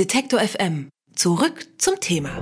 Detektor FM. Zurück zum Thema.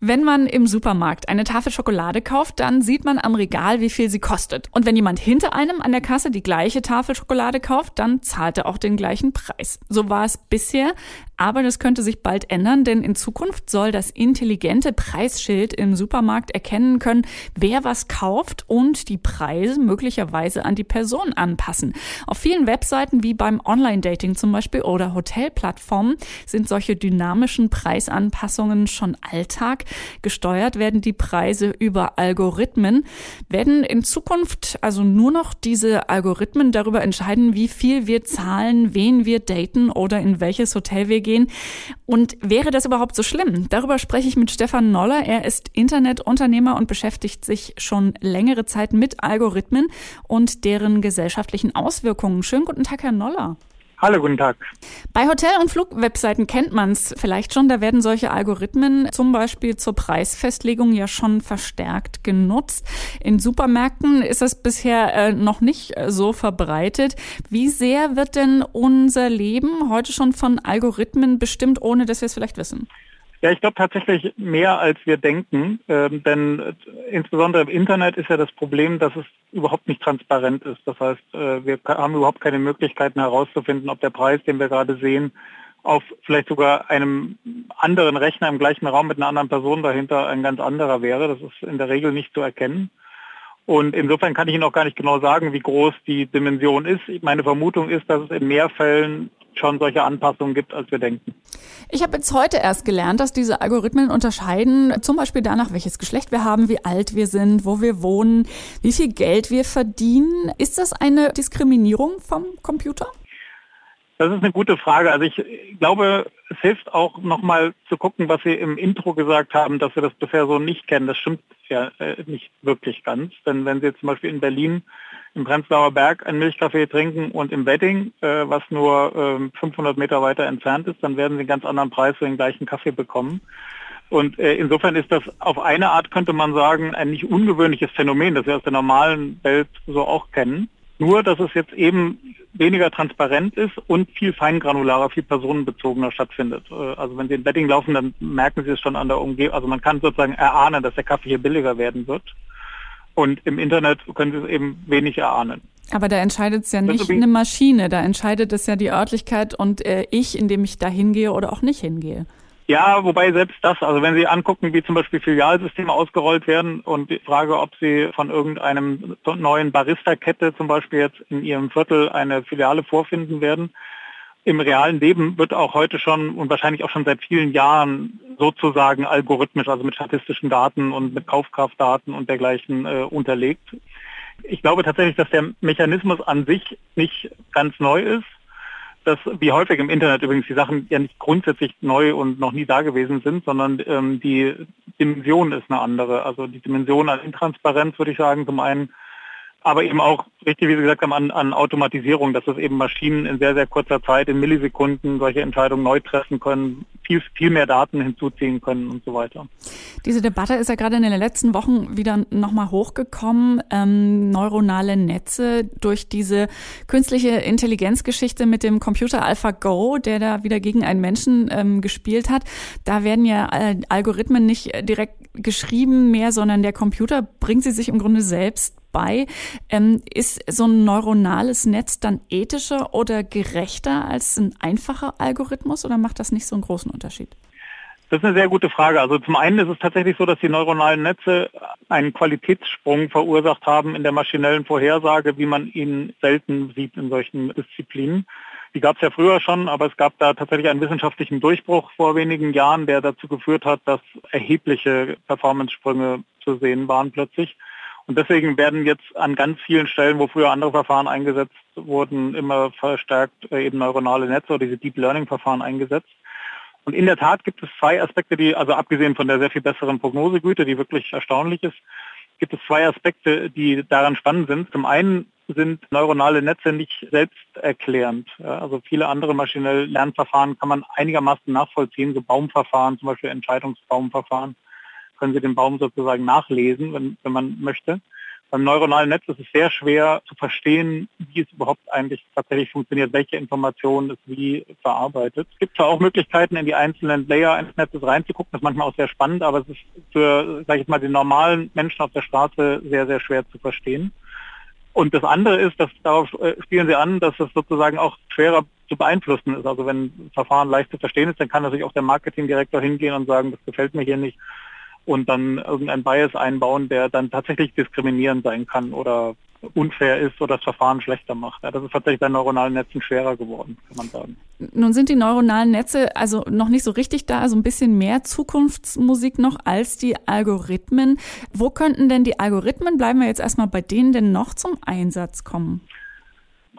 Wenn man im Supermarkt eine Tafel Schokolade kauft, dann sieht man am Regal, wie viel sie kostet. Und wenn jemand hinter einem an der Kasse die gleiche Tafel Schokolade kauft, dann zahlt er auch den gleichen Preis. So war es bisher, aber das könnte sich bald ändern, denn in Zukunft soll das intelligente Preisschild im Supermarkt erkennen können, wer was kauft und die Preise möglicherweise an die Person anpassen. Auf vielen Webseiten wie beim Online-Dating zum Beispiel oder Hotelplattformen sind solche dynamischen Preisanpassungen schon Alltag. Gesteuert werden die Preise über Algorithmen. Werden in Zukunft also nur noch diese Algorithmen darüber entscheiden, wie viel wir zahlen, wen wir daten oder in welches Hotel wir gehen. Und wäre das überhaupt so schlimm? Darüber spreche ich mit Stefan Noller. Er ist Internetunternehmer und beschäftigt sich schon längere Zeit mit Algorithmen und deren gesellschaftlichen Auswirkungen. Schönen guten Tag, Herr Noller. Hallo, guten Tag. Bei Hotel- und Flugwebseiten kennt man es vielleicht schon. Da werden solche Algorithmen zum Beispiel zur Preisfestlegung ja schon verstärkt genutzt. In Supermärkten ist das bisher äh, noch nicht äh, so verbreitet. Wie sehr wird denn unser Leben heute schon von Algorithmen bestimmt, ohne dass wir es vielleicht wissen? Ja, ich glaube tatsächlich mehr als wir denken, ähm, denn äh, insbesondere im Internet ist ja das Problem, dass es überhaupt nicht transparent ist. Das heißt, äh, wir haben überhaupt keine Möglichkeiten herauszufinden, ob der Preis, den wir gerade sehen, auf vielleicht sogar einem anderen Rechner im gleichen Raum mit einer anderen Person dahinter ein ganz anderer wäre. Das ist in der Regel nicht zu erkennen. Und insofern kann ich Ihnen auch gar nicht genau sagen, wie groß die Dimension ist. Meine Vermutung ist, dass es in mehr Fällen schon solche Anpassungen gibt, als wir denken. Ich habe jetzt heute erst gelernt, dass diese Algorithmen unterscheiden, zum Beispiel danach, welches Geschlecht wir haben, wie alt wir sind, wo wir wohnen, wie viel Geld wir verdienen. Ist das eine Diskriminierung vom Computer? Das ist eine gute Frage. Also ich glaube, es hilft auch nochmal zu gucken, was Sie im Intro gesagt haben, dass wir das bisher so nicht kennen. Das stimmt ja äh, nicht wirklich ganz. Denn wenn Sie zum Beispiel in Berlin im Prenzlauer Berg einen Milchkaffee trinken und im Wedding, äh, was nur äh, 500 Meter weiter entfernt ist, dann werden Sie einen ganz anderen Preis für den gleichen Kaffee bekommen. Und äh, insofern ist das auf eine Art, könnte man sagen, ein nicht ungewöhnliches Phänomen, das wir aus der normalen Welt so auch kennen. Nur, dass es jetzt eben weniger transparent ist und viel feingranularer, viel personenbezogener stattfindet. Äh, also wenn Sie in Wedding laufen, dann merken Sie es schon an der Umgebung. Also man kann sozusagen erahnen, dass der Kaffee hier billiger werden wird. Und im Internet können Sie es eben wenig erahnen. Aber da entscheidet es ja nicht eine Maschine, da entscheidet es ja die Örtlichkeit und äh, ich, indem ich da hingehe oder auch nicht hingehe. Ja, wobei selbst das, also wenn Sie angucken, wie zum Beispiel Filialsysteme ausgerollt werden und die Frage, ob Sie von irgendeinem neuen Barista-Kette zum Beispiel jetzt in Ihrem Viertel eine Filiale vorfinden werden, im realen Leben wird auch heute schon und wahrscheinlich auch schon seit vielen Jahren sozusagen algorithmisch, also mit statistischen Daten und mit Kaufkraftdaten und dergleichen äh, unterlegt. Ich glaube tatsächlich, dass der Mechanismus an sich nicht ganz neu ist, dass wie häufig im Internet übrigens die Sachen ja nicht grundsätzlich neu und noch nie da gewesen sind, sondern ähm, die Dimension ist eine andere. Also die Dimension an Intransparenz würde ich sagen, zum einen aber eben auch, richtig wie Sie gesagt haben, an, an Automatisierung, dass es eben Maschinen in sehr, sehr kurzer Zeit, in Millisekunden solche Entscheidungen neu treffen können, viel, viel mehr Daten hinzuziehen können und so weiter. Diese Debatte ist ja gerade in den letzten Wochen wieder nochmal hochgekommen. Ähm, neuronale Netze durch diese künstliche Intelligenzgeschichte mit dem Computer AlphaGo, der da wieder gegen einen Menschen ähm, gespielt hat. Da werden ja äh, Algorithmen nicht direkt geschrieben mehr, sondern der Computer bringt sie sich im Grunde selbst bei. Ähm, ist so ein neuronales Netz dann ethischer oder gerechter als ein einfacher Algorithmus oder macht das nicht so einen großen Unterschied? Das ist eine sehr gute Frage. Also zum einen ist es tatsächlich so, dass die neuronalen Netze einen Qualitätssprung verursacht haben in der maschinellen Vorhersage, wie man ihn selten sieht in solchen Disziplinen. Die gab es ja früher schon, aber es gab da tatsächlich einen wissenschaftlichen Durchbruch vor wenigen Jahren, der dazu geführt hat, dass erhebliche Performance-Sprünge zu sehen waren plötzlich. Und deswegen werden jetzt an ganz vielen Stellen, wo früher andere Verfahren eingesetzt wurden, immer verstärkt äh, eben neuronale Netze oder diese Deep Learning Verfahren eingesetzt. Und in der Tat gibt es zwei Aspekte, die, also abgesehen von der sehr viel besseren Prognosegüte, die wirklich erstaunlich ist, gibt es zwei Aspekte, die daran spannend sind. Zum einen sind neuronale Netze nicht selbsterklärend. Also viele andere maschinelle Lernverfahren kann man einigermaßen nachvollziehen, so Baumverfahren, zum Beispiel Entscheidungsbaumverfahren können Sie den Baum sozusagen nachlesen, wenn, wenn man möchte. Beim neuronalen Netz ist es sehr schwer zu verstehen, wie es überhaupt eigentlich tatsächlich funktioniert, welche Informationen es wie verarbeitet. Es gibt zwar auch Möglichkeiten, in die einzelnen Layer eines Netzes reinzugucken, das ist manchmal auch sehr spannend, aber es ist für, sage ich mal, den normalen Menschen auf der Straße sehr, sehr schwer zu verstehen. Und das andere ist, dass darauf äh, spielen Sie an, dass es sozusagen auch schwerer zu beeinflussen ist. Also wenn ein Verfahren leicht zu verstehen ist, dann kann natürlich auch der Marketingdirektor hingehen und sagen, das gefällt mir hier nicht und dann irgendein Bias einbauen, der dann tatsächlich diskriminierend sein kann oder unfair ist oder das Verfahren schlechter macht. Ja, das ist tatsächlich bei neuronalen Netzen schwerer geworden, kann man sagen. Nun sind die neuronalen Netze also noch nicht so richtig da, also ein bisschen mehr Zukunftsmusik noch als die Algorithmen. Wo könnten denn die Algorithmen, bleiben wir jetzt erstmal bei denen, denn noch zum Einsatz kommen?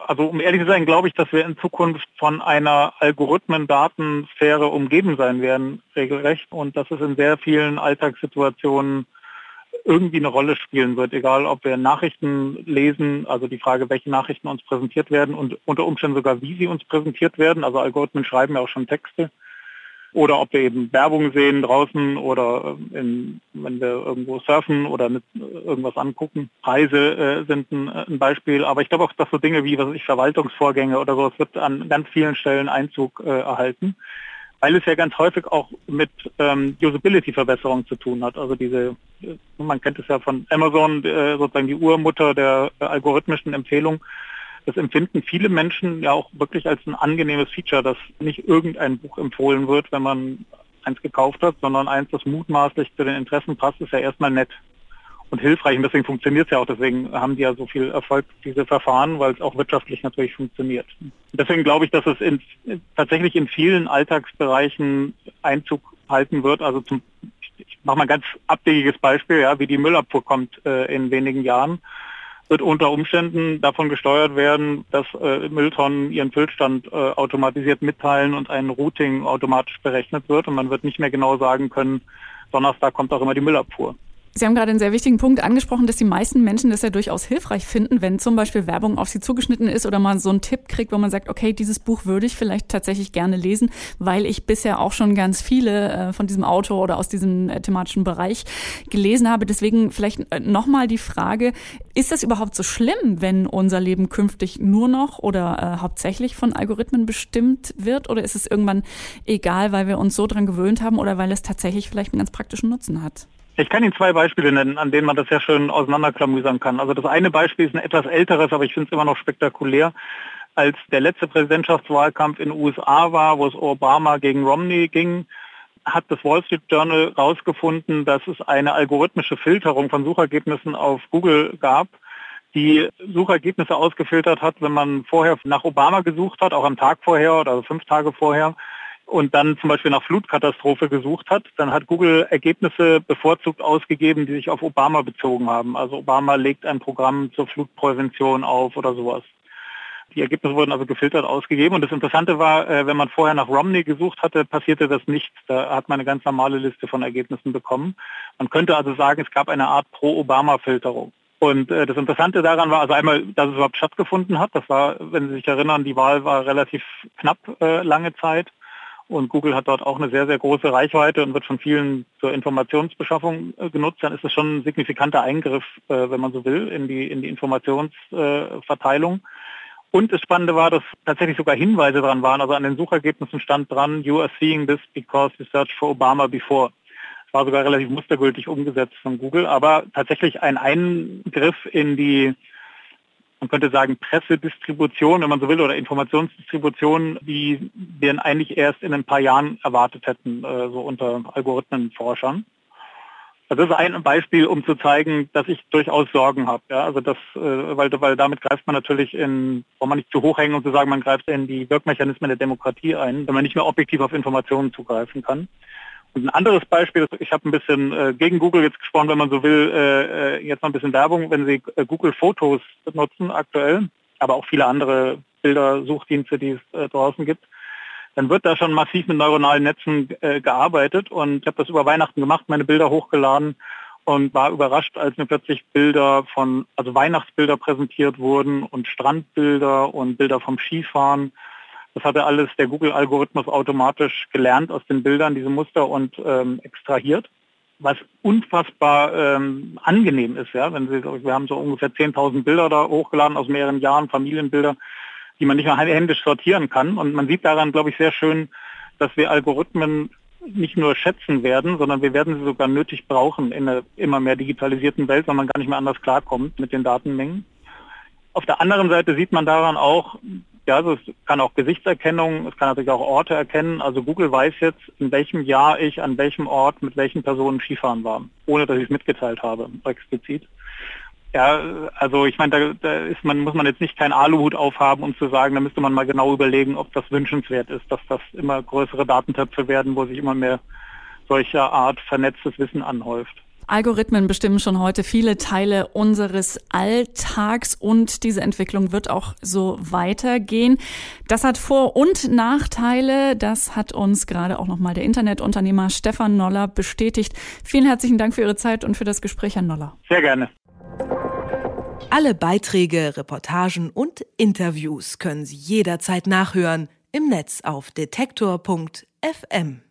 Also um ehrlich zu sein, glaube ich, dass wir in Zukunft von einer Algorithmen-Datensphäre umgeben sein werden, regelrecht, und dass es in sehr vielen Alltagssituationen irgendwie eine Rolle spielen wird, egal ob wir Nachrichten lesen, also die Frage, welche Nachrichten uns präsentiert werden und unter Umständen sogar, wie sie uns präsentiert werden. Also Algorithmen schreiben ja auch schon Texte oder ob wir eben Werbung sehen draußen oder äh, in, wenn wir irgendwo surfen oder mit äh, irgendwas angucken. Preise äh, sind ein, äh, ein, Beispiel, aber ich glaube auch, dass so Dinge wie was ich Verwaltungsvorgänge oder sowas wird an ganz vielen Stellen Einzug äh, erhalten, weil es ja ganz häufig auch mit ähm, Usability-Verbesserung zu tun hat. Also diese, man kennt es ja von Amazon, äh, sozusagen die Urmutter der algorithmischen Empfehlung das empfinden viele Menschen ja auch wirklich als ein angenehmes Feature, dass nicht irgendein Buch empfohlen wird, wenn man eins gekauft hat, sondern eins, das mutmaßlich zu den Interessen passt, ist ja erstmal nett und hilfreich. Und deswegen funktioniert es ja auch. Deswegen haben die ja so viel Erfolg, diese Verfahren, weil es auch wirtschaftlich natürlich funktioniert. Deswegen glaube ich, dass es in, tatsächlich in vielen Alltagsbereichen Einzug halten wird. Also zum, ich mache mal ein ganz abwegiges Beispiel, ja, wie die Müllabfuhr kommt äh, in wenigen Jahren wird unter Umständen davon gesteuert werden, dass äh, Mülltonnen ihren Füllstand äh, automatisiert mitteilen und ein Routing automatisch berechnet wird und man wird nicht mehr genau sagen können, Donnerstag kommt auch immer die Müllabfuhr. Sie haben gerade einen sehr wichtigen Punkt angesprochen, dass die meisten Menschen das ja durchaus hilfreich finden, wenn zum Beispiel Werbung auf sie zugeschnitten ist oder man so einen Tipp kriegt, wo man sagt, okay, dieses Buch würde ich vielleicht tatsächlich gerne lesen, weil ich bisher auch schon ganz viele äh, von diesem Autor oder aus diesem äh, thematischen Bereich gelesen habe. Deswegen vielleicht äh, nochmal die Frage, ist das überhaupt so schlimm, wenn unser Leben künftig nur noch oder hauptsächlich von Algorithmen bestimmt wird? Oder ist es irgendwann egal, weil wir uns so dran gewöhnt haben oder weil es tatsächlich vielleicht einen ganz praktischen Nutzen hat? Ich kann Ihnen zwei Beispiele nennen, an denen man das sehr schön auseinanderklamüsern kann. Also das eine Beispiel ist ein etwas älteres, aber ich finde es immer noch spektakulär. Als der letzte Präsidentschaftswahlkampf in den USA war, wo es Obama gegen Romney ging, hat das Wall Street Journal herausgefunden, dass es eine algorithmische Filterung von Suchergebnissen auf Google gab, die Suchergebnisse ausgefiltert hat, wenn man vorher nach Obama gesucht hat, auch am Tag vorher oder fünf Tage vorher, und dann zum Beispiel nach Flutkatastrophe gesucht hat, dann hat Google Ergebnisse bevorzugt ausgegeben, die sich auf Obama bezogen haben. Also Obama legt ein Programm zur Flutprävention auf oder sowas. Die Ergebnisse wurden also gefiltert ausgegeben. Und das Interessante war, äh, wenn man vorher nach Romney gesucht hatte, passierte das nicht. Da hat man eine ganz normale Liste von Ergebnissen bekommen. Man könnte also sagen, es gab eine Art Pro-Obama-Filterung. Und äh, das Interessante daran war also einmal, dass es überhaupt stattgefunden hat. Das war, wenn Sie sich erinnern, die Wahl war relativ knapp äh, lange Zeit. Und Google hat dort auch eine sehr, sehr große Reichweite und wird von vielen zur Informationsbeschaffung äh, genutzt. Dann ist es schon ein signifikanter Eingriff, äh, wenn man so will, in die, in die Informationsverteilung. Und das Spannende war, dass tatsächlich sogar Hinweise dran waren. Also an den Suchergebnissen stand dran, you are seeing this because you searched for Obama before. Das war sogar relativ mustergültig umgesetzt von Google, aber tatsächlich ein Eingriff in die man könnte sagen, Pressedistribution, wenn man so will, oder Informationsdistribution, die wir eigentlich erst in ein paar Jahren erwartet hätten, äh, so unter Algorithmenforschern. Also das ist ein Beispiel, um zu zeigen, dass ich durchaus Sorgen habe. Ja? Also das, äh, weil, weil damit greift man natürlich in, braucht man nicht zu hoch hängen und zu sagen, man greift in die Wirkmechanismen der Demokratie ein, wenn man nicht mehr objektiv auf Informationen zugreifen kann. Und ein anderes Beispiel, ich habe ein bisschen äh, gegen Google jetzt gesprochen, wenn man so will, äh, äh, jetzt noch ein bisschen Werbung, wenn Sie äh, Google Fotos nutzen aktuell, aber auch viele andere Bildersuchdienste, die es äh, draußen gibt, dann wird da schon massiv mit neuronalen Netzen äh, gearbeitet. Und ich habe das über Weihnachten gemacht, meine Bilder hochgeladen und war überrascht, als mir plötzlich Bilder von, also Weihnachtsbilder präsentiert wurden und Strandbilder und Bilder vom Skifahren das hatte alles der Google-Algorithmus automatisch gelernt aus den Bildern, diese Muster und ähm, extrahiert. was unfassbar ähm, angenehm ist. Ja, wenn Sie, wir haben so ungefähr 10.000 Bilder da hochgeladen aus mehreren Jahren, Familienbilder, die man nicht mehr händisch sortieren kann. Und man sieht daran, glaube ich, sehr schön, dass wir Algorithmen nicht nur schätzen werden, sondern wir werden sie sogar nötig brauchen in einer immer mehr digitalisierten Welt, weil man gar nicht mehr anders klarkommt mit den Datenmengen. Auf der anderen Seite sieht man daran auch, ja, also es kann auch Gesichtserkennung, es kann natürlich auch Orte erkennen. Also Google weiß jetzt, in welchem Jahr ich an welchem Ort mit welchen Personen Skifahren war, ohne dass ich es mitgeteilt habe, explizit. Ja, also ich meine, da, da ist man, muss man jetzt nicht keinen Aluhut aufhaben, um zu sagen, da müsste man mal genau überlegen, ob das wünschenswert ist, dass das immer größere Datentöpfe werden, wo sich immer mehr solcher Art vernetztes Wissen anhäuft. Algorithmen bestimmen schon heute viele Teile unseres Alltags und diese Entwicklung wird auch so weitergehen. Das hat Vor- und Nachteile. Das hat uns gerade auch nochmal der Internetunternehmer Stefan Noller bestätigt. Vielen herzlichen Dank für Ihre Zeit und für das Gespräch, Herr Noller. Sehr gerne. Alle Beiträge, Reportagen und Interviews können Sie jederzeit nachhören im Netz auf detektor.fm.